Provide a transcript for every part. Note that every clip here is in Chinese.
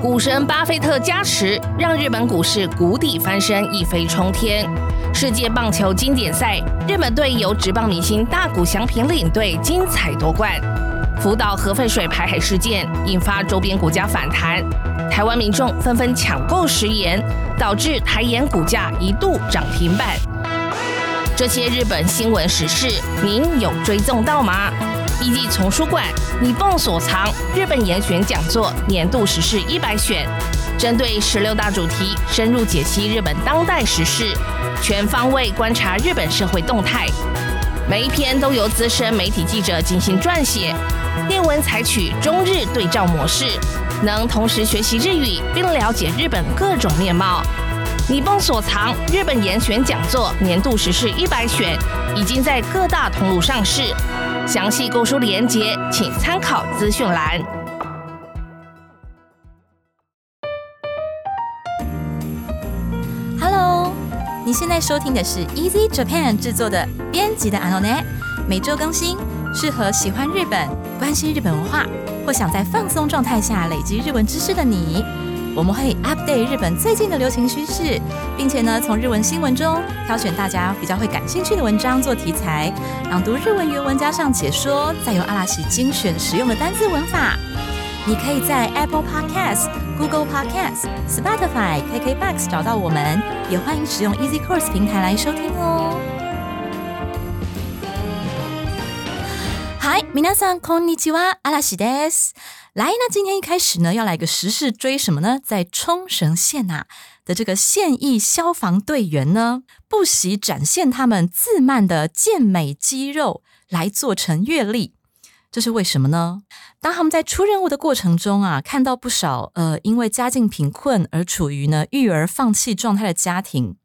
股神巴菲特加持，让日本股市谷底翻身，一飞冲天。世界棒球经典赛，日本队由职棒明星大谷翔平领队，精彩夺冠。福岛核废水排海事件引发周边股价反弹，台湾民众纷纷抢购食盐，导致台盐股价一度涨停板。这些日本新闻时事，您有追踪到吗？一季丛书馆，你蹦所藏日本严选讲座年度时事一百选，针对十六大主题，深入解析日本当代时事，全方位观察日本社会动态。每一篇都由资深媒体记者进行撰写，内文采取中日对照模式，能同时学习日语并了解日本各种面貌。你蹦所藏日本严选讲座年度时事一百选，已经在各大通路上市。详细购书链接，请参考资讯栏。Hello，你现在收听的是 Easy Japan 制作的编辑的 anonet，每周更新，适合喜欢日本、关心日本文化或想在放松状态下累积日文知识的你。我们会 update 日本最近的流行趋势，并且呢，从日文新闻中挑选大家比较会感兴趣的文章做题材，朗读日文原文加上解说，再由阿拉西精选实用的单字文法。你可以在 Apple Podcast、Google Podcast、Spotify、KKBox 找到我们，也欢迎使用 Easy Course 平台来收听哦。嗨，皆さんこんにちは、阿拉西です。 来，那今天一开始呢，要来个时事追什么呢？在冲绳县呐的这个现役消防队员呢，不惜展现他们自慢的健美肌肉来做成阅历，这是为什么呢？当他们在出任务的过程中啊，看到不少呃因为家境贫困而处于呢育儿放弃状态的家庭，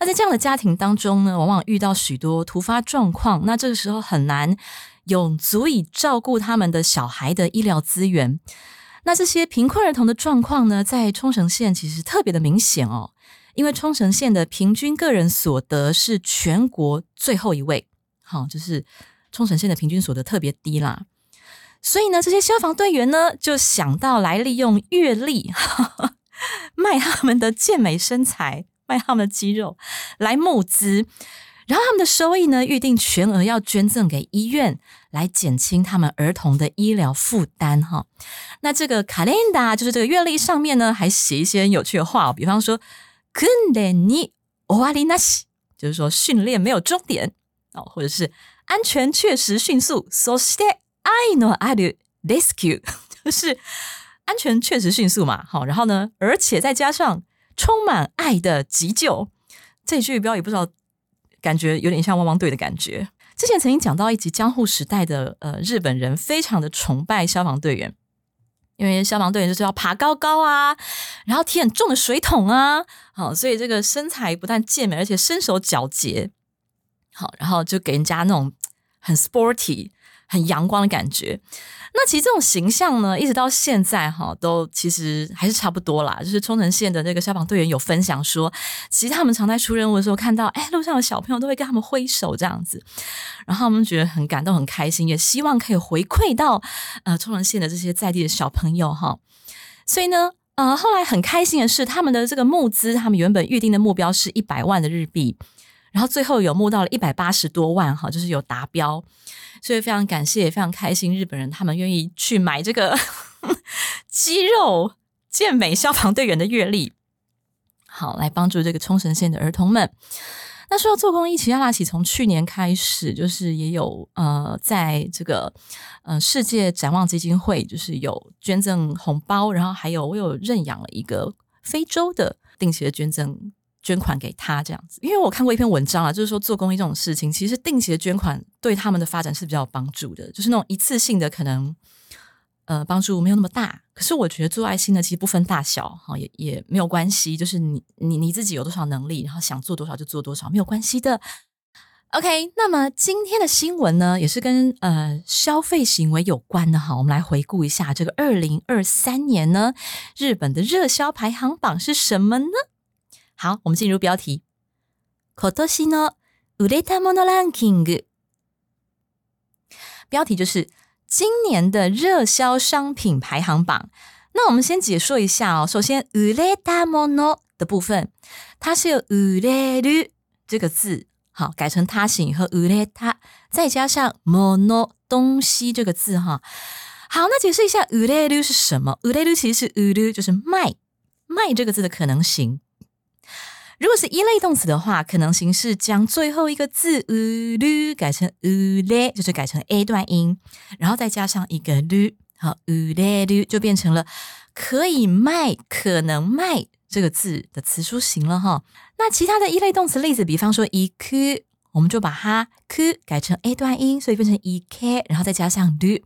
那在这样的家庭当中呢，往往遇到许多突发状况，那这个时候很难。有足以照顾他们的小孩的医疗资源，那这些贫困儿童的状况呢，在冲绳县其实特别的明显哦，因为冲绳县的平均个人所得是全国最后一位，好，就是冲绳县的平均所得特别低啦，所以呢，这些消防队员呢，就想到来利用阅历 卖他们的健美身材，卖他们的肌肉来募资。然后他们的收益呢，预定全额要捐赠给医院，来减轻他们儿童的医疗负担。哈，那这个卡 a 达就是这个月历上面呢，还写一些有趣的话，比方说“訓練に終わりなし”，就是说训练没有终点哦，或者是安全确实迅速。そして愛のある rescue，就是安全确实迅速嘛。好，然后呢，而且再加上充满爱的急救，这句标语不知道。 感觉有点像汪汪队的感觉。之前曾经讲到一集江户时代的呃日本人非常的崇拜消防队员，因为消防队员就是要爬高高啊，然后提很重的水桶啊，好，所以这个身材不但健美，而且身手矫捷，好，然后就给人家那种很 sporty。很阳光的感觉，那其实这种形象呢，一直到现在哈，都其实还是差不多啦。就是冲绳县的那个消防队员有分享说，其实他们常在出任务的时候，看到哎路上的小朋友都会跟他们挥手这样子，然后他们觉得很感动、很开心，也希望可以回馈到呃冲绳县的这些在地的小朋友哈。所以呢，呃，后来很开心的是，他们的这个募资，他们原本预定的目标是一百万的日币。然后最后有募到了一百八十多万哈，就是有达标，所以非常感谢，也非常开心，日本人他们愿意去买这个 肌肉健美消防队员的阅历，好来帮助这个冲绳县的儿童们。那说到做公益，其实阿拉奇从去年开始，就是也有呃，在这个呃世界展望基金会，就是有捐赠红包，然后还有我有认养了一个非洲的定期的捐赠。捐款给他这样子，因为我看过一篇文章啊，就是说做公益这种事情，其实定期的捐款对他们的发展是比较有帮助的。就是那种一次性的可能，呃，帮助没有那么大。可是我觉得做爱心呢，其实不分大小哈，也也没有关系。就是你你你自己有多少能力，然后想做多少就做多少，没有关系的。OK，那么今天的新闻呢，也是跟呃消费行为有关的哈。我们来回顾一下这个二零二三年呢，日本的热销排行榜是什么呢？好，我们进入标题。今年の売れたものランキング。标题就是今年的热销商品排行榜。 那我们先解说一下哦。首先，売れたもの的部分，它是有売れる这个字，好改成他形以后，売れた再加上もの东西这个字哈。好，那解释一下売れる是什么？売れる其实是売る，就是卖卖这个字的可能性。 如果是一类动词的话，可能形式将最后一个字 u 改成 u 就是改成 a 段音，然后再加上一个 lu，好 u 就变成了可以卖、可能卖这个字的词书形了哈。那其他的一类动词例子，比方说 i k 我们就把它 k 改成 a 段音，所以变成 i k，然后再加上 l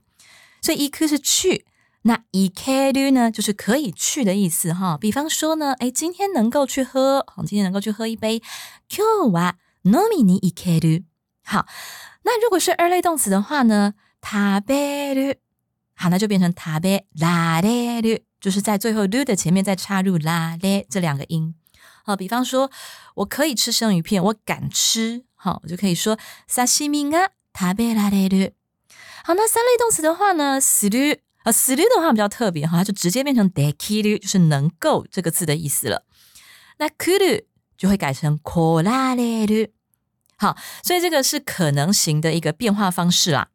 所以 i k 是去。那イケル呢，就是可以去的意思哈。比方说呢，哎，今天能够去喝，好，今天能够去喝一杯。今日は飲みに行ける。好，那如果是二类动词的话呢，食べる。好，那就变成食べられる，就是在最后る的前面再插入られ这两个音。好，比方说，我可以吃生鱼片，我敢吃。好，我就可以说刺身が食べられる。好，那三类动词的话呢，する。 啊，する的话比较特别哈，它就直接变成できる，就是能够这个字的意思了。那くる就会改成こられる。好，所以这个是可能型的一个变化方式啦。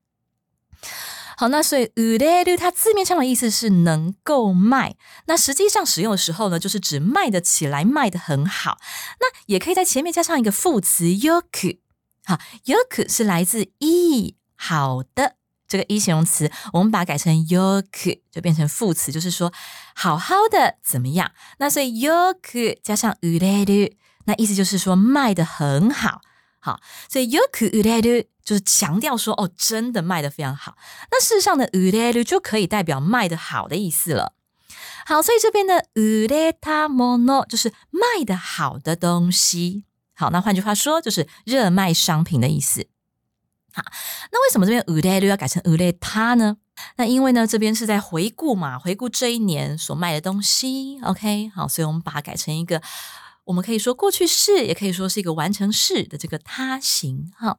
好，那所以売れる它字面上的意思是能够卖，那实际上使用的时候呢，就是指卖得起来，卖得很好。那也可以在前面加上一个副词よく。好，よく是来自いい好的。 这个一形容词，我们把它改成 yoku，就变成副词，就是说好好的怎么样？那所以 yoku 加上 ureru，那意思就是说卖的很好，好，所以 yoku ureru 就是强调说哦，真的卖的非常好。那事实上的 ureru 就可以代表卖的好的意思了。好，所以这边的 ureta mono 就是卖的好的东西。好，那换句话说，就是热卖商品的意思。好，那为什么这边 u d 要改成 u d 他呢？那因为呢，这边是在回顾嘛，回顾这一年所卖的东西。OK，好，所以我们把它改成一个，我们可以说过去式，也可以说是一个完成式的这个他形。哈，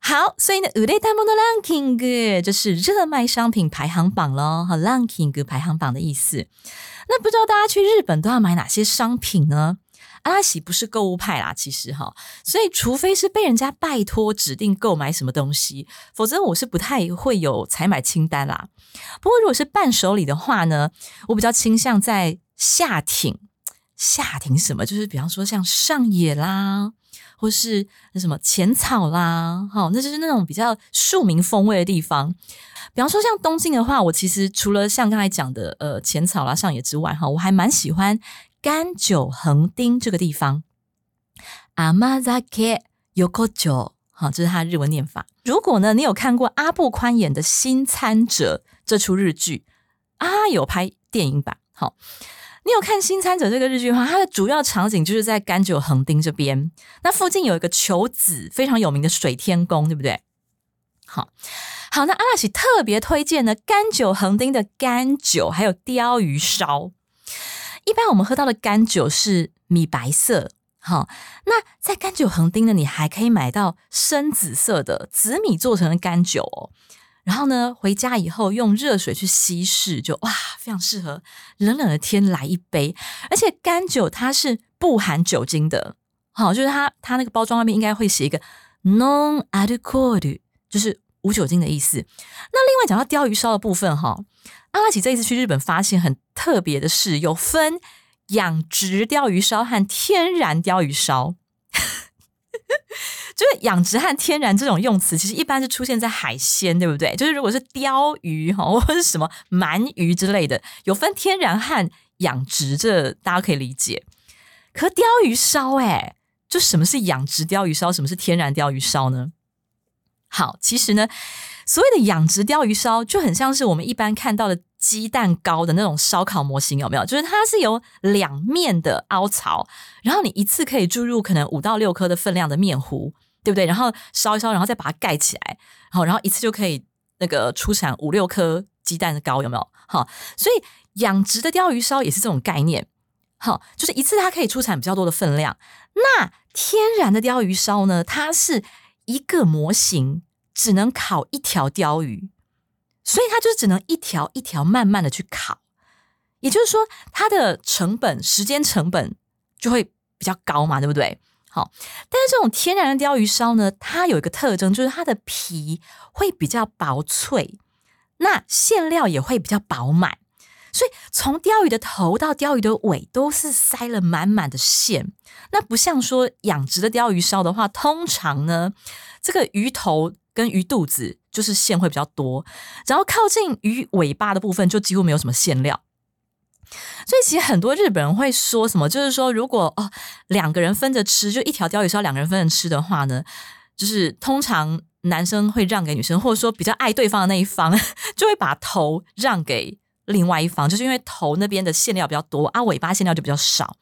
好，所以呢 u d 他们的 ranking 就是热卖商品排行榜喽。哈，ranking 排行榜的意思。那不知道大家去日本都要买哪些商品呢？阿拉喜不是购物派啦，其实哈，所以除非是被人家拜托指定购买什么东西，否则我是不太会有采买清单啦。不过如果是伴手礼的话呢，我比较倾向在下町。下町什么？就是比方说像上野啦，或是那什么浅草啦，哈，那就是那种比较庶民风味的地方。比方说像东京的话，我其实除了像刚才讲的呃浅草啦、上野之外，哈，我还蛮喜欢。甘酒横丁这个地方，阿玛扎克有口酒，好，这是他日文念法。如果呢，你有看过阿部宽演的《新参者》这出日剧，啊，有拍电影版，好，你有看《新参者》这个日剧的话，它的主要场景就是在甘酒横丁这边，那附近有一个求子非常有名的水天宫，对不对？好好，那阿拉喜特别推荐呢，甘酒横丁的甘酒还有鲷鱼烧。一般我们喝到的干酒是米白色，好，那在干酒横丁呢，你还可以买到深紫色的紫米做成的干酒哦。然后呢，回家以后用热水去稀释，就哇，非常适合冷冷的天来一杯。而且干酒它是不含酒精的，好，就是它它那个包装外面应该会写一个 non alcohol，就是无酒精的意思。那另外讲到鲷鱼烧的部分哈。阿拉奇这一次去日本，发现很特别的是，有分养殖鲷鱼烧和天然鲷鱼烧。就是养殖和天然这种用词，其实一般是出现在海鲜，对不对？就是如果是鲷鱼哈，或者什么鳗鱼之类的，有分天然和养殖，这大家可以理解。可鲷鱼烧，哎，就什么是养殖鲷鱼烧，什么是天然鲷鱼烧呢？好，其实呢。所谓的养殖鲷鱼烧就很像是我们一般看到的鸡蛋糕的那种烧烤模型，有没有？就是它是有两面的凹槽，然后你一次可以注入可能五到六颗的分量的面糊，对不对？然后烧一烧，然后再把它盖起来，然后然后一次就可以那个出产五六颗鸡蛋糕，有没有？好，所以养殖的鲷鱼烧也是这种概念，好，就是一次它可以出产比较多的分量。那天然的鲷鱼烧呢？它是一个模型。只能烤一条鲷鱼，所以它就只能一条一条慢慢的去烤。也就是说，它的成本、时间成本就会比较高嘛，对不对？好，但是这种天然的鲷鱼烧呢，它有一个特征，就是它的皮会比较薄脆，那馅料也会比较饱满。所以从鲷鱼的头到鲷鱼的尾都是塞了满满的馅，那不像说养殖的鲷鱼烧的话，通常呢，这个鱼头跟鱼肚子就是线会比较多，然后靠近鱼尾巴的部分就几乎没有什么馅料。所以其实很多日本人会说什么，就是说如果哦两个人分着吃，就一条鲷鱼烧两个人分着吃的话呢，就是通常男生会让给女生，或者说比较爱对方的那一方 就会把头让给。另外一方就是因为头那边的馅料比较多啊，尾巴馅料就比较少。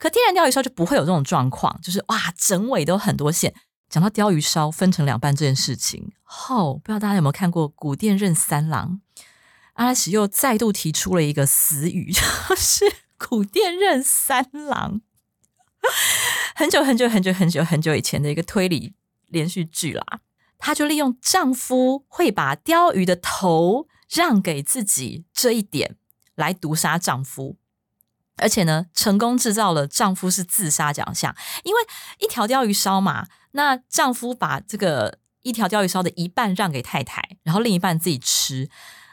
可天然鲷鱼烧就不会有这种状况，就是哇，整尾都很多馅。讲到鲷鱼烧分成两半这件事情，后不知道大家有没有看过古殿任三郎阿拉西又再度提出了一个死语，就是古殿任三郎很久很久很久很久很久以前的一个推理连续剧啦，她就利用丈夫会把鲷鱼的头。让给自己这一点来毒杀丈夫，而且呢，成功制造了丈夫是自杀奖项。因为一条鲷鱼烧嘛，那丈夫把这个一条鲷鱼烧的一半让给太太，然后另一半自己吃，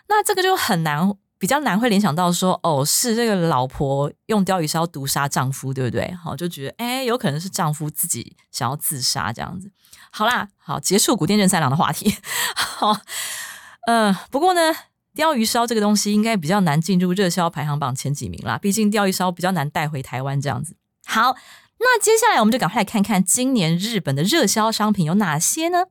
那这个就很难，比较难会联想到说，哦，是这个老婆用鲷鱼烧毒杀丈夫，对不对？好，就觉得哎，有可能是丈夫自己想要自杀这样子。好啦，好，结束古殿正三郎的话题。好。嗯，不过呢，鲷鱼烧这个东西应该比较难进入热销排行榜前几名啦。毕竟鲷鱼烧比较难带回台湾这样子。好，那接下来我们就赶快来看看今年日本的热销商品有哪些呢？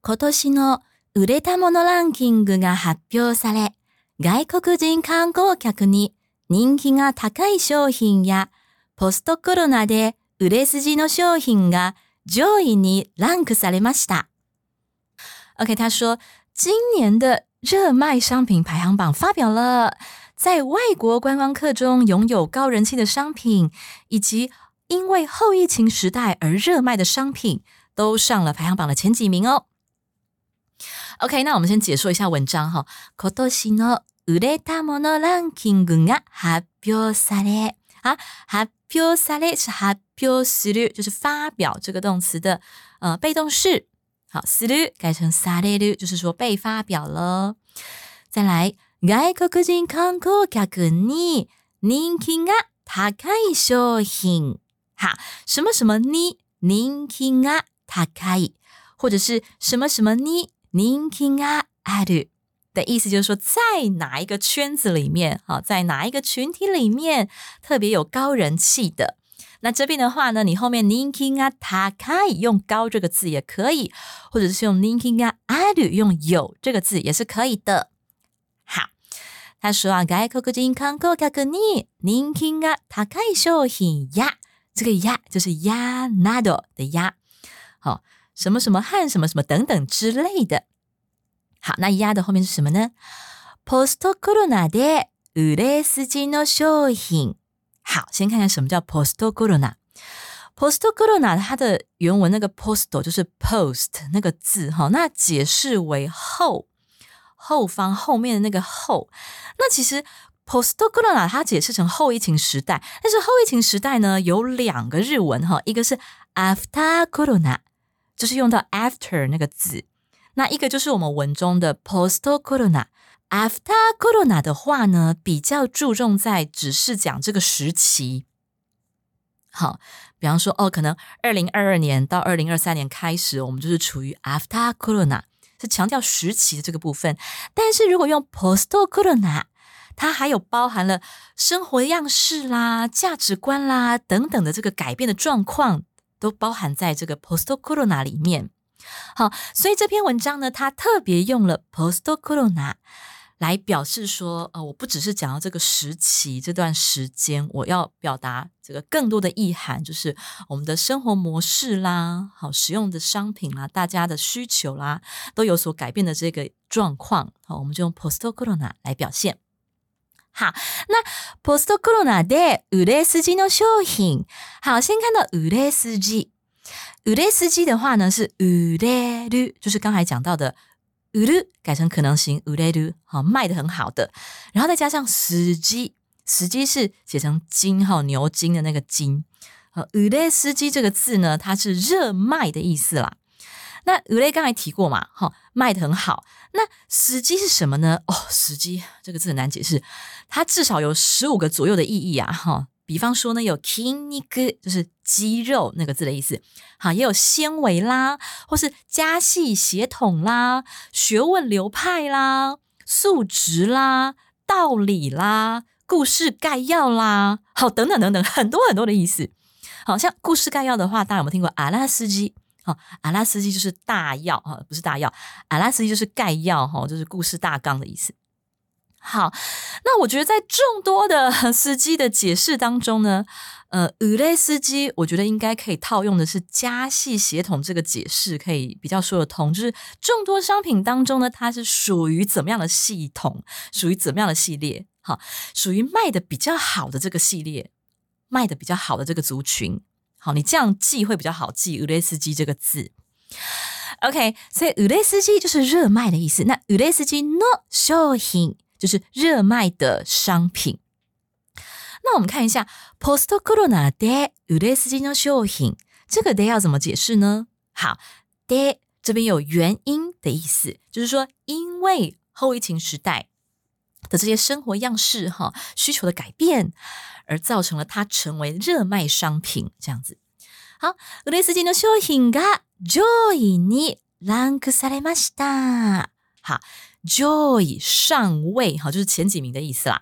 今年の売れたものランキングが発表され、外国人観光客に人気が高い商品やポストコロナで売れ筋の商品が上位にランクされました。OK，他说今年的 热卖商品排行榜发表了，在外国观光客中拥有高人气的商品，以及因为后疫情时代而热卖的商品，都上了排行榜的前几名哦。OK，那我们先解说一下文章哈。今年の売れたものランキングが発表され啊，発表され是発表する，就是发表这个动词的呃被动式。 好，する改成される，就是说被发表了。再来，外国人観光客に人気が高い商品。好，什么什么に人気が高い，或者是什么什么に人気がある的意思，就是说在哪一个圈子里面，好，在哪一个群体里面特别有高人气的。 那这边的话呢，你后面 ninking 啊，它可以用高这个字也可以，或者是用 ninking 啊，ある用有这个字也是可以的。好，他说啊，外国人観光客に人気が高い商品や，这个や就是やなど的や，好，什么什么和什么什么等等之类的。好，那や的后面是什么呢？ポストコロナで売れ筋の商品。 好，先看看什么叫 post corona。post corona 它的原文那个 post 就是 post 那个字哈，那解释为后后方后面的那个后。那其实 post corona 它解释成后疫情时代，但是后疫情时代呢有两个日文哈，一个是 after corona，就是用到 after 那个字，那一个就是我们文中的 post corona。After Corona 的话呢，比较注重在只是讲这个时期。好，比方说哦，可能二零二二年到二零二三年开始，我们就是处于 After Corona，是强调时期的这个部分。但是如果用 Post Corona，它还有包含了生活样式啦、价值观啦等等的这个改变的状况，都包含在这个 Post Corona 里面。好，所以这篇文章呢，它特别用了 Post Corona。来表示说，呃，我不只是讲到这个时期这段时间，我要表达这个更多的意涵，就是我们的生活模式啦，好使用的商品啦，大家的需求啦，都有所改变的这个状况，好，我们就用 post corona 来表现。好，那 post corona で売れ筋の商品，好，先看到売れ筋，売れ筋的话呢是売れる，就是刚才讲到的。 売る改成可能型売れる，好卖的很好的，然后再加上司机，司机是写成金哈牛筋的那个金，呃，売れ司机这个字呢，它是热卖的意思啦。那売れ刚才提过嘛，哈，卖的很好。那司机是什么呢？哦，司机这个字很难解释，它至少有十五个左右的意义啊，哈。 比方说呢，有筋肉，就是肌肉那个字的意思，好，也有纤维啦，或是家系血统啦、学问流派啦、素质啦、道理啦、故事概要啦，好，等等等等，很多很多的意思。好像故事概要的话，大家有没有听过阿拉斯基？好，阿拉斯基就是大要哈，不是大要，阿拉斯基就是概要哈，就是故事大纲的意思。好，那我觉得在众多的 司机的解释当中呢，呃，五类司机，我觉得应该可以套用的是加系协同这个解释，可以比较说得通。就是众多商品当中呢，它是属于怎么样的系统，属于怎么样的系列？好，属于卖的比较好的这个系列，卖的比较好的这个族群。好，你这样记会比较好记五类司机这个字。OK，所以五类司机就是热卖的意思。那五类司机 no 商品。就是热卖的商品。那我们看一下 post corona 的売れ筋の商品，这个的要怎么解释呢？好，的这边有原因的意思，就是说因为后疫情时代的这些生活样式哈需求的改变，而造成了它成为热卖商品这样子。好，売れ筋の商品が上位にランクされました。好。 Joy 上位，哈，就是前几名的意思啦。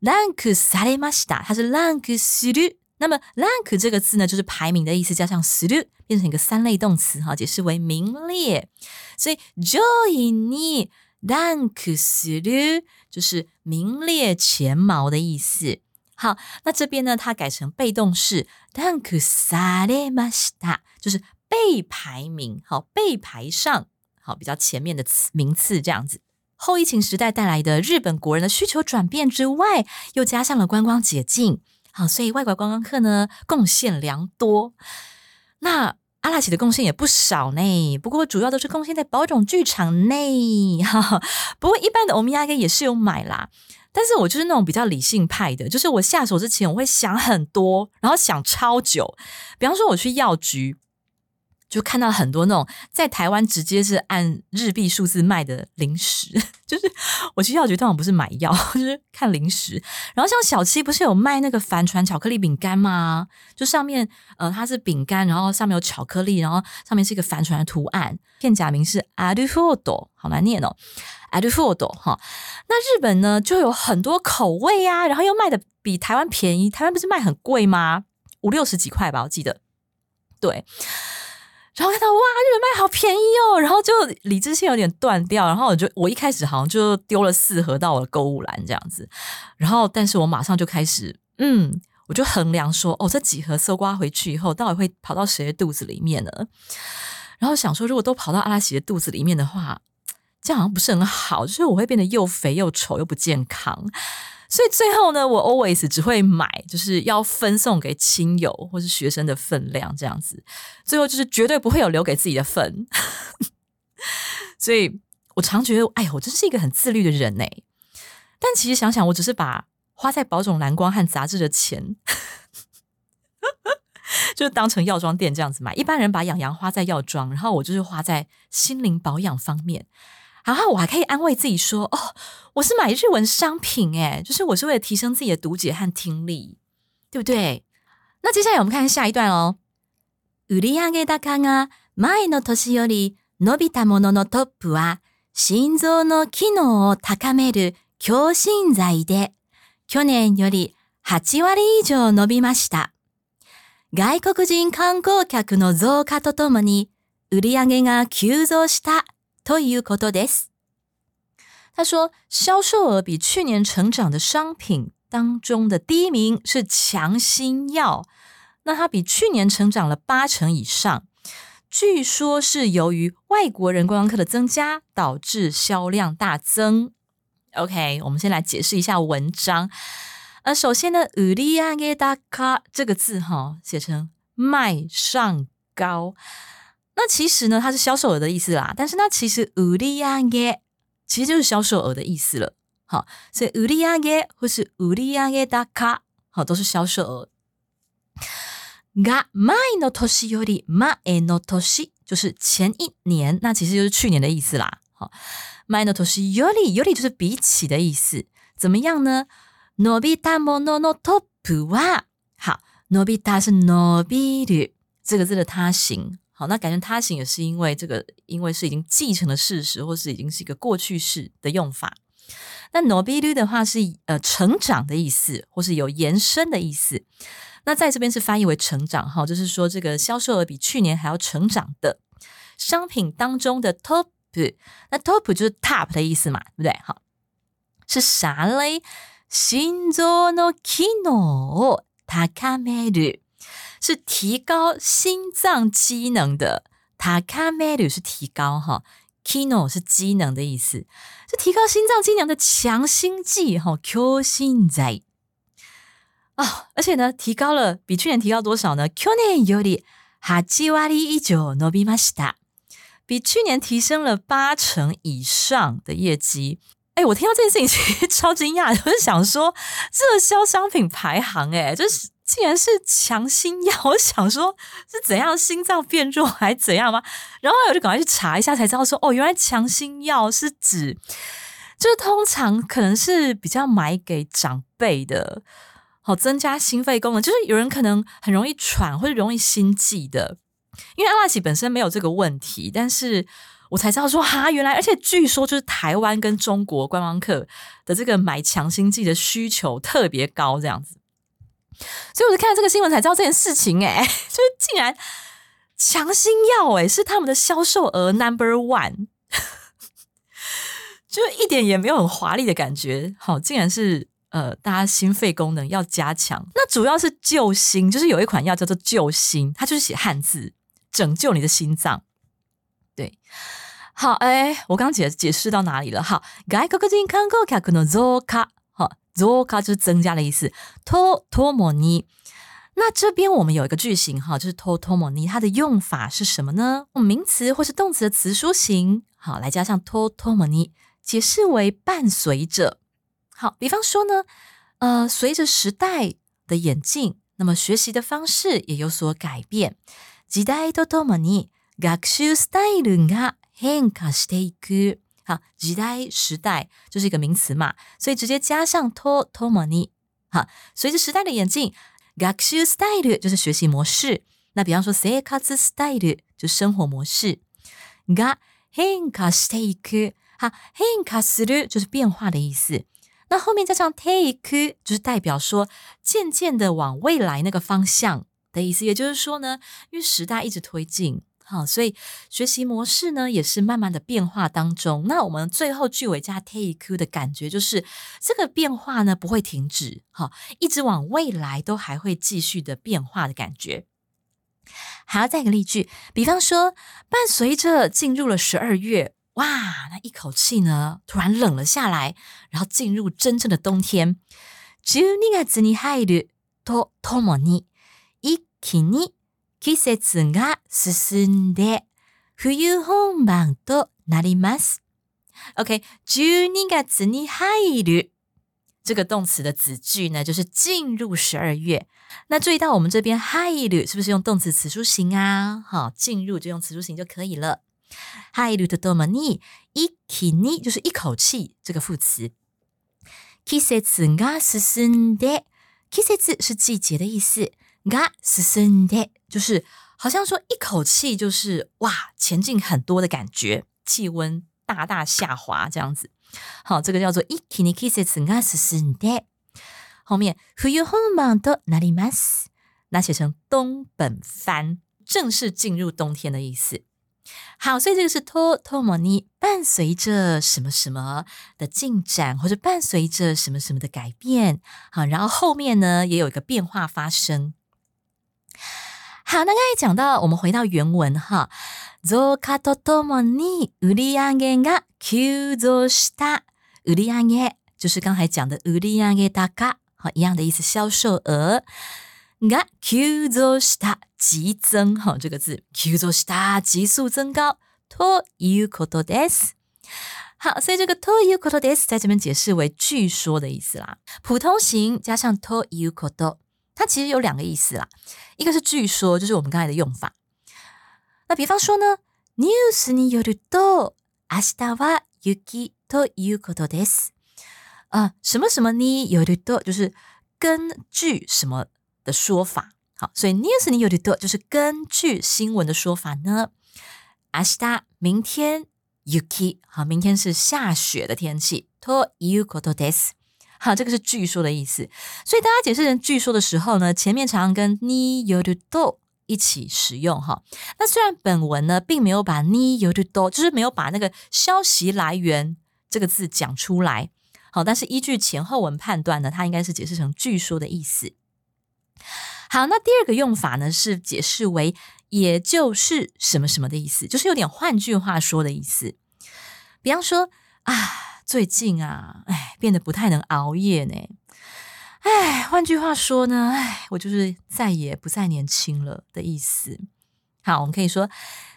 rank されました，它是 rank する。那么 rank 这个字呢，就是排名的意思，加上する变成一个三类动词，哈，解释为名列。所以 Joy に rank する就是名列前茅的意思。好，那这边呢，它改成被动式 rank されました，就是被排名，好，被排上，好，比较前面的词名次这样子。 后疫情时代带来的日本国人的需求转变之外，又加上了观光解禁，好，所以外国观光客呢贡献良多。那阿拉奇的贡献也不少呢，不过主要都是贡献在宝冢剧场内。不过一般的欧米亚给也是有买啦，但是我就是那种比较理性派的，就是我下手之前我会想很多，然后想超久。比方说我去药局。就看到很多那种在台湾直接是按日币数字卖的零食，就是我去药局通常不是买药，就是看零食。然后像小七不是有卖那个帆船巧克力饼干吗？就上面呃它是饼干，然后上面有巧克力，然后上面是一个帆船的图案，片假名是 a d u f o d o 好难念哦 a d u f o d o 哈。那日本呢就有很多口味呀，然后又卖的比台湾便宜，台湾不是卖很贵吗？五六十几块吧，我记得，对。然后看到哇，日本卖好便宜哦，然后就理智性有点断掉，然后我就我一开始好像就丢了四盒到我的购物篮这样子，然后但是我马上就开始，嗯，我就衡量说，哦，这几盒搜刮回去以后，到底会跑到谁的肚子里面呢？然后想说，如果都跑到阿拉西的肚子里面的话，这样好像不是很好，就是我会变得又肥又丑又不健康。所以最后呢，我 always 只会买，就是要分送给亲友或是学生的分量这样子。最后就是绝对不会有留给自己的份。所以我常觉得，哎呀，我真是一个很自律的人呢。但其实想想，我只是把花在保种蓝光和杂志的钱，就当成药妆店这样子买。一般人把养羊花在药妆，然后我就是花在心灵保养方面。然后我还可以安慰自己说：“哦，我是买日文商品，诶，就是我是为了提升自己的读解和听力，对不对？”那接下来我们看下一段哦。売上高が前の年より伸びたもののトップは心臓の機能を高める強心剤で去年より8割以上伸びました。外国人観光客の増加とともに売上が急増したということです。他说，销售额比去年成长的商品当中的第一名是强心药，那它比去年成长了八成以上。据说是由于外国人观光客的增加导致销量大增。OK，我们先来解释一下文章。呃，首先呢，売上高这个字哈，写成卖上高。 那其实呢，它是销售额的意思啦。但是那其实売上げ其实就是销售额的意思了。好，所以売上げ或是売上高，好都是销售额。が前の年より前の年就是前一年，那其实就是去年的意思啦。好，前の年よりより就是比起的意思。怎么样呢？伸びたもののトップは好，伸びた是伸びる这个字的他形。 好，那感觉他形也是因为这个，因为是已经继承的事实，或是已经是一个过去式的用法。那 nobilu 的话是呃成长的意思，或是有延伸的意思。那在这边是翻译为成长哈，就是说这个销售额比去年还要成长的商品当中的 top，那 top 就是 top 的意思嘛，对不对？好，是啥嘞？心臓の機能を高める， 是提高心脏机能的。高める是提高哈。Kino 是机能的意思，是提高心脏机能的强心剂哈。Q 心在啊，而且呢，提高了比去年提高多少呢？去年より八割以上伸びました，比去年提升了八成以上的业绩。哎，我听到这件事情其实超惊讶，我是想说热销商品排行，哎，就是。 竟然是强心药，我想说是怎样心脏变弱还怎样吗？然后我就赶快去查一下，才知道说哦，原来强心药是指，就是通常可能是比较买给长辈的，好增加心肺功能，就是有人可能很容易喘或者容易心悸的，因为阿拉奇本身没有这个问题，但是我才知道说哈，原来而且据说就是台湾跟中国观光客的这个买强心剂的需求特别高，这样子。所以我就看到这个新闻才知道这件事情，哎，就是竟然强心药，哎，是他们的销售额 number one，就一点也没有很华丽的感觉。好，竟然是呃，大家心肺功能要加强，那主要是救心，就是有一款药叫做救心，它就是写汉字，拯救你的心脏。对，好，哎，我刚解解释到哪里了？好，外国人観光客の増加。増加就是增加的意思。とともに，那这边我们有一个句型哈，就是とともに，它的用法是什么呢？名词或是动词的词书形，好，来加上とともに，解释为伴随着。好，比方说呢，呃，随着时代的演进，那么学习的方式也有所改变。時代とともに学習スタイルが変化していく。 好，时代时代就是一个名词嘛，所以直接加上 to to money。好，随着时代的演进，学習 style 就是学习模式。那比方说生活 style 就生活模式。が変化していく，好，変化する就是变化的意思。那后面加上 take 就是代表说渐渐的往未来那个方向的意思。也就是说呢，因为时代一直推进。 好，所以学习模式呢也是慢慢的变化当中。那我们最后句尾加 take 的感觉，就是这个变化呢不会停止，哈，一直往未来都还会继续的变化的感觉。还要再一个例句，比方说，伴随着进入了十二月，哇，那一口气呢突然冷了下来，然后进入真正的冬天。十二月に入るとともに一気に 季節が進んで冬本番となります。OK，十二月に入る这个动词的子句呢，就是进入十二月。那注意到我们这边入る是不是用动词词书形啊？好，进入就用词书形就可以了。入るとともに一気に就是一口气这个副词。季節が進んで，季節是季节的意思。が進んで就是好像说一口气就是哇前进很多的感觉，气温大大下滑这样子。好，这个叫做一気に季節が進んで。后面冬本番となります，那写成冬本番，正式进入冬天的意思。好，所以这个是とともに伴随着什么什么的进展，或者伴随着什么什么的改变。好，然后后面呢也有一个变化发生。 好，那刚才讲到，我们回到原文哈。増加とともに売上が急増した。売上就是刚才讲的売上高，好一样的意思，销售额。が急増した 急增哈这个字，急速した急速增高。ということです。好，所以这个ということです在这边解释为据说的意思啦。普通型加上ということ， 它其实有两个意思啦。一个是据说，就是我们刚才的用法。那比方说呢，ニュースによると明日は雪ということです。啊，什么什么によると就是根据什么的说法。好，所以ニュースによると就是根据新闻的说法呢。明日明天。Yuki，好，明天是下雪的天气。To yukoto des， 好，这个是据说的意思。所以大家解释成据说的时候呢，前面常常跟 ni yorudo 一起使用哈。那虽然本文呢并没有把 ni yorudo，就是没有把那个消息来源这个字讲出来，好，但是依据前后文判断呢，它应该是解释成据说的意思。好，那第二个用法呢是解释为。也就是什么什么的意思，就是有点换句话说的意思。比方说啊，最近啊，哎，变得不太能熬夜呢。哎，换句话说呢，哎，我就是再也不再年轻了的意思。好，我们可以说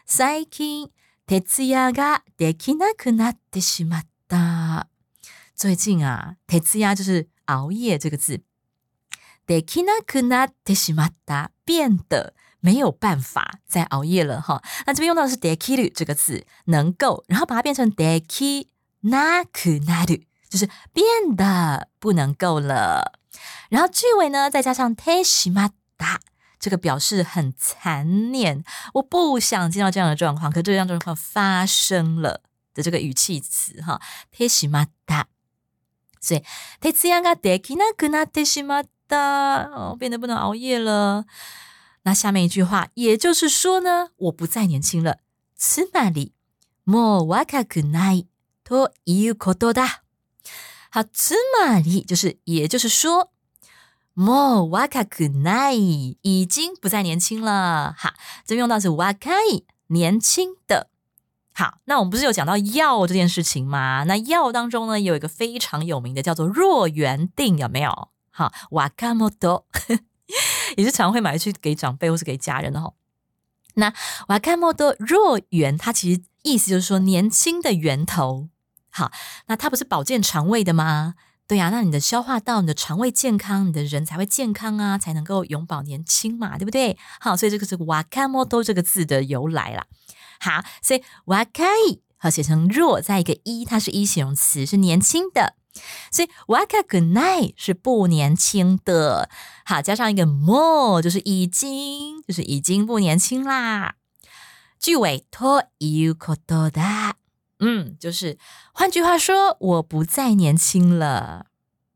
最近徹夜ができなくなってしまった。最近啊，徹夜就是熬夜这个字，できなくなってしまった变得。没有办法再熬夜了哈。那这边用到的是 dekiru 这个字，能够，然后把它变成 deki naku naru，就是变得不能够了。然后句尾呢，再加上 teshimata，这个表示很残念，我不想见到这样的状况，可这样状况发生了的这个语气词哈，teshimata。所以 tetsuya ga deki naku natte shimata，哦，变得不能熬夜了。那下面一句话，也就是说呢，我不再年轻了。つまり、もう若くない ということだ。好，つまり就是也就是说，もう若くない已经不再年轻了。哈，这边用到是若い年轻的。好，那我们不是有讲到药这件事情吗？那药当中呢，有一个非常有名的叫做若元定，有没有？好，若元。也是常会买去给长辈或是给家人的哈。那我还看莫多若元，它其实意思就是说年轻的源头。 好，那它不是保健肠胃的吗？对呀，那你的消化道、你的肠胃健康，你的人才会健康啊，才能够永葆年轻嘛，对不对？好，所以这个是 “wakamoto” 这个字的由来啦。好，所以 “wakai” 好写成若在一个一，它是一形容词，是年轻的。所以 waka gunai 是不年轻的，好加上一个 more 就是已经，就是已经不年轻啦。句尾 to yukotoda” 嗯，就是换句话说，我不再年轻了。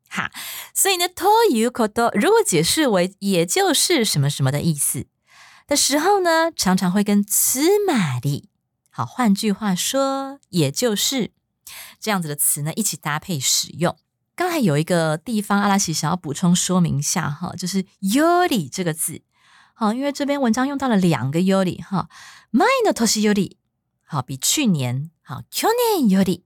哈，所以呢，to you koto 如果解释为也就是什么什么的意思的时候呢，常常会跟词玛丽。好，换句话说，也就是。这样子的词呢，一起搭配使用。刚才有一个地方，阿拉西想要补充说明一下哈，就是 “yuri” 这个字。好，因为这篇文章用到了两个 “yuri” 哈，“mine toshi yuri” 好，比去年好去年 “yuri”。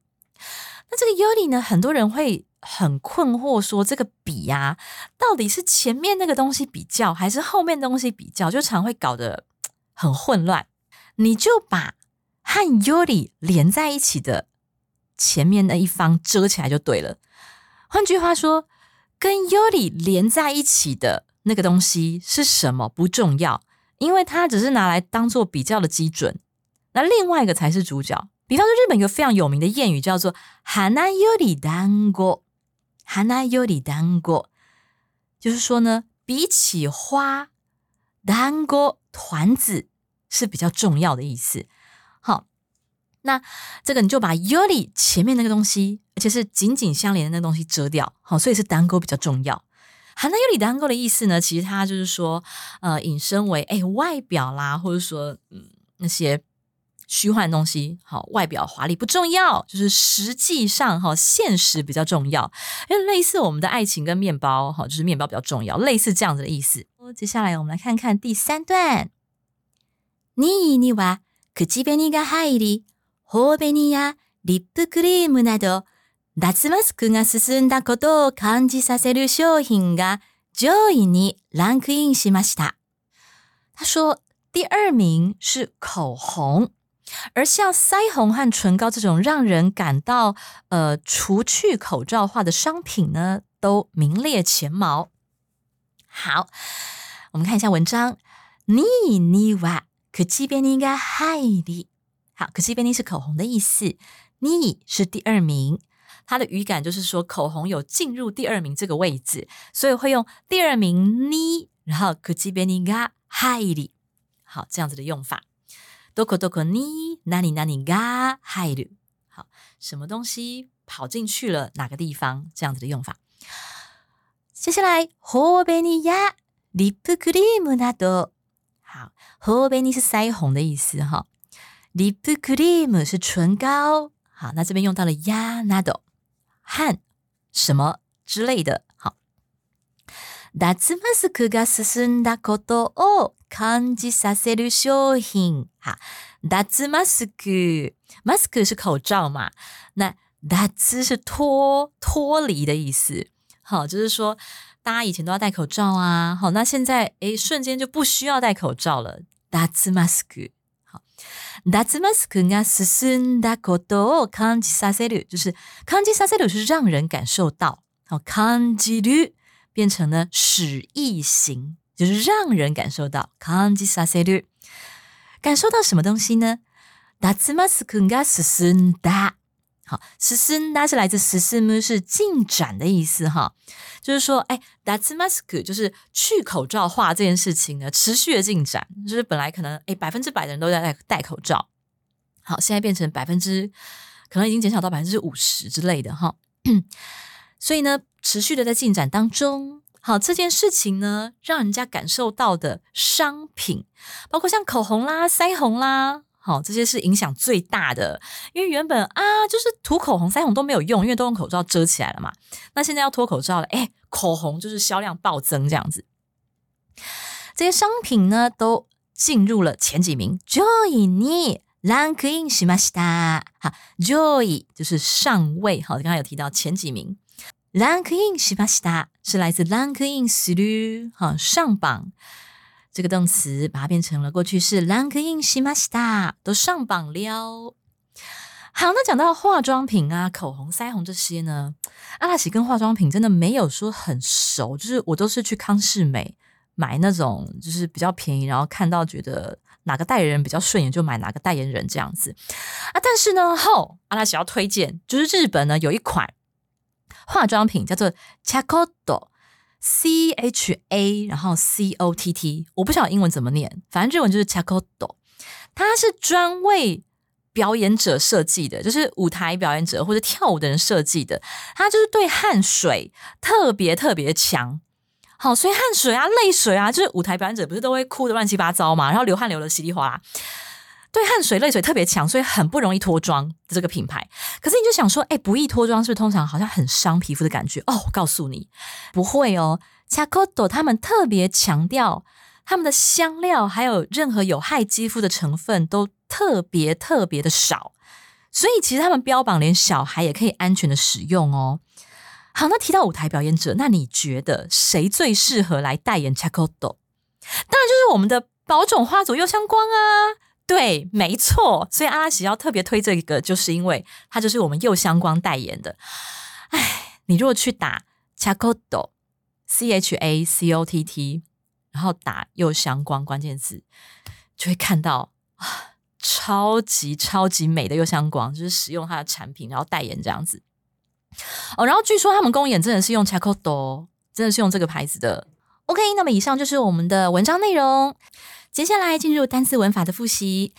那这个尤里呢，很多人会很困惑，说这个比呀，到底是前面那个东西比较，还是后面东西比较，就常会搞得很混乱。你就把和尤里连在一起的。前面那一方遮起来就对了。换句话说，跟尤里连在一起的那个东西是什么不重要，因为它只是拿来当做比较的基准。那另外一个才是主角。比方说，日本一个非常有名的谚语叫做 “Hana Yuri Dango”，“Hana Yuri Dango”，就是说呢，比起花丹果团子是比较重要的意思。好那这个你就把 yuri 前面那个东西，而且是紧紧相连的那个东西遮掉，好，所以是单钩比较重要。好，那 yuri 单钩的意思呢，其实它就是说，呃，引申为哎外表啦，或者说嗯那些虚幻的东西，好，外表华丽不重要，就是实际上哈现实比较重要。因为类似我们的爱情跟面包，哈，就是面包比较重要，类似这样子的意思。接下来我们来看看第三段。你には口紅が入り。頬紅やリップクリームなど、脱マスクが進んだことを感じさせる商品が上位にランクインしました。 他说第二名是口红， 而像腮红和唇膏这种让人感到呃除去口罩化的商品呢，都名列前茅。好，我们看一下文章。你你哇，可这边应该害你。好，可这边呢是口红的意思，你是第二名。它的语感就是说口红有进入第二名这个位置，所以会用第二名你，然后可这边应该害你。好，这样子的用法。どこどこに何々が入る。好，什么东西跑进去了哪个地方？这样子的用法。接下来，頬紅やリップクリームなど。好，頬紅是腮红的意思哈。リップクリーム是唇膏。好，那这边用到了やなど和什么之类的。 脱マスクが進んだことを感じさせる商品。好，脱マスク，マスク是口罩嘛？那脱是脱脱离的意思。好，就是说，大家以前都要戴口罩啊。好，那现在诶，瞬间就不需要戴口罩了。脱マスク，好，脱マスクが進んだことを感じさせる，就是感じさせる是让人感受到。好，感じる变成了使意型，就是让人感受到。感じさせる，感受到什么东西呢？脱マスクが進んだ。好，实施那是来自实施么是进展的意思哈，就是说，哎，that's mask 就是去口罩化这件事情呢，持续的进展，就是本来可能哎百分之百的人都在戴戴口罩，好，现在变成百分之可能已经减少到百分之五十之类的哈， 所以呢，持续的在进展当中，好，这件事情呢，让人家感受到的商品，包括像口红啦、腮红啦。好，这些是影响最大的，因为原本啊，就是涂口红、腮红都没有用，因为都用口罩遮起来了嘛。那现在要脱口罩了，哎，口红就是销量暴增这样子。这些商品呢，都进入了前几名。Joy にランクインしました。哈，Joy 就是上位。好，刚刚有提到前几名。 ランクインしました是来自ランクインする。哈，上榜。这个动词把它变成了过去式，rank in s h i m a s t a 都上榜了。好，那讲到化妆品啊，口红、腮红这些呢，阿拉喜跟化妆品真的没有说很熟，就是我都是去康士美买那种，就是比较便宜，然后看到觉得哪个代言人比较顺眼，就买哪个代言人这样子啊。但是呢，后阿拉喜要推荐，就是日本呢有一款 化妆品叫做 Chakodo。C H A，然后 C O T T，我不晓得英文怎么念，反正日文就是 Chakodo。它是专为表演者设计的，就是舞台表演者或者跳舞的人设计的。它就是对汗水特别特别强，好，所以汗水啊、泪水啊，就是舞台表演者不是都会哭的乱七八糟嘛，然后流汗流的稀里哗啦。对汗水、泪水特别强，所以很不容易脱妆的这个品牌。可是你就想说，哎，不易脱妆是不是通常好像很伤皮肤的感觉？哦，我告诉你，不会哦。Chakodo 他们特别强调，他们的香料还有任何有害肌肤的成分都特别特别的少，所以其实他们标榜连小孩也可以安全的使用哦。好，那提到舞台表演者，那你觉得谁最适合来代言 Chakodo？当然就是我们的宝冢花左右相光啊。对，没错，所以阿拉喜要特别推这个，就是因为它就是我们右相光代言的。哎，你如果去打 Chacoto C H A C O T T，然后打右相光关键字，就会看到啊，超级超级美的右相光，就是使用它的产品，然后代言这样子。哦，然后据说他们公演真的是用 Chacoto，真的是用这个牌子的。OK，那么以上就是我们的文章内容。接下来进入单词文法的复习。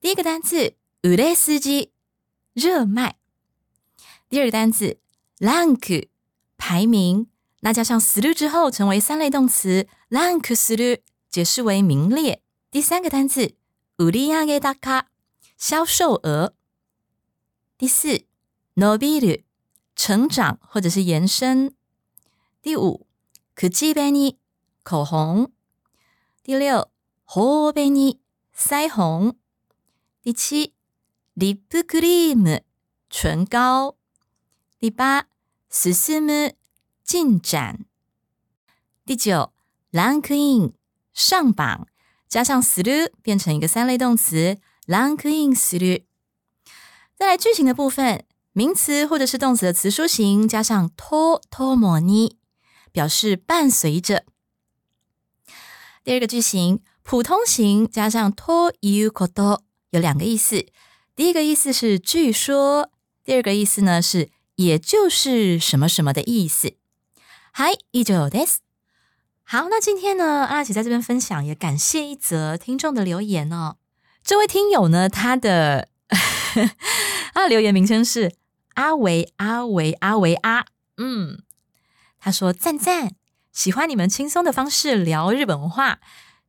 第一个单词“乌雷斯基”热卖。第二个单词 “rank” 排名，那加上 “sru” 之后成为三类动词 “rank sru”，解释为名列。第三个单词“乌利亚给大卡”销售额。第四 “nobiru” 成长或者是延伸。第五 “kuchibeni” 口红。第六。頬紅腮红，第七，lip cream 唇膏，第八，進む进展，第九，rank in 上榜。 加上する变成一个三类动词，ランクインする。再来句型的部分，名词或者是动词的词书形加上とともに，表示伴随着。第二个句型， 普通型加上ということ，有两个意思。第一个意思是据说，第二个意思呢是也就是什么什么的意思。嗨，以上です。好，那今天呢，阿拉奇在这边分享，也感谢一则听众的留言哦。这位听友呢，他的他的留言名称是阿维阿维阿维阿，嗯，他说赞赞，喜欢你们轻松的方式聊日本文化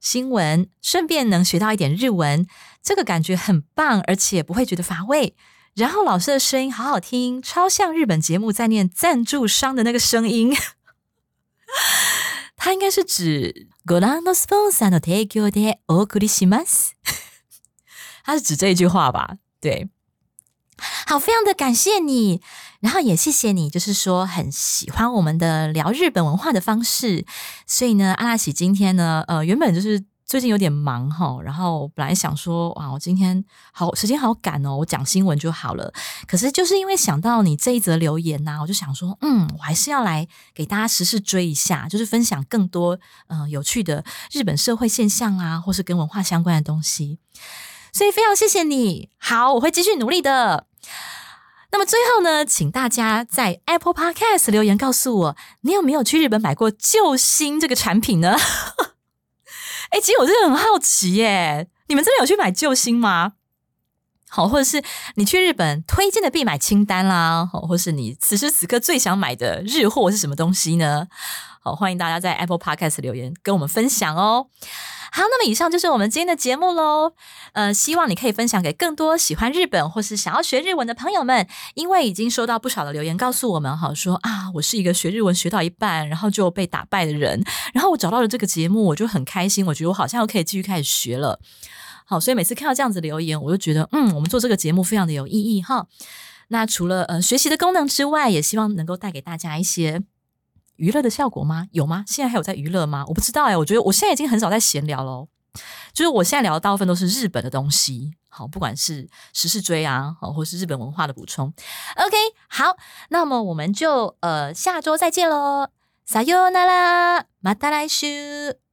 新闻，顺便能学到一点日文，这个感觉很棒，而且不会觉得乏味。然后老师的声音好好听，超像日本节目在念赞助商的那个声音。他应该是指ご覧のスポンサーの提供でお送りします。他是指这一句话吧？对，好，非常的感谢你， 然后也谢谢你，就是说很喜欢我们的聊日本文化的方式。所以呢，阿拉喜今天呢，呃，原本就是。最近有点忙哈，然后本来想说哇，我今天好时间好赶哦，我讲新闻就好了。可是就是因为想到你这一则留言呐，我就想说，嗯，我还是要来给大家实时追一下，就是分享更多嗯有趣的日本社会现象啊，或是跟文化相关的东西。所以非常谢谢你，好，我会继续努力的。那么最后呢，请大家在 Apple Podcast 留言告诉我，你有没有去日本买过救星这个产品呢？哎，其实我真的很好奇耶，你们真的有去买救星吗？好，或者是你去日本推荐的必买清单啦，好，或是你此时此刻最想买的日货是什么东西呢？好，欢迎大家在 Apple Podcast 留言跟我们分享哦。好，那么以上就是我们今天的节目喽。呃，希望你可以分享给更多喜欢日本或是想要学日文的朋友们，因为已经收到不少的留言告诉我们，哈，说啊，我是一个学日文学到一半，然后就被打败的人，然后我找到了这个节目，我就很开心，我觉得我好像又可以继续开始学了。好，所以每次看到这样子留言，我就觉得，嗯，我们做这个节目非常的有意义哈。那除了呃学习的功能之外，也希望能够带给大家一些。娱乐的效果吗？有吗？现在还有在娱乐吗？我不知道哎。我觉得我现在已经很少在闲聊喽，就是我现在聊的大部分都是日本的东西。好，不管是时事追啊，好，或是日本文化的补充。OK，好，那么我们就呃下周再见喽，撒由那拉，马达来週。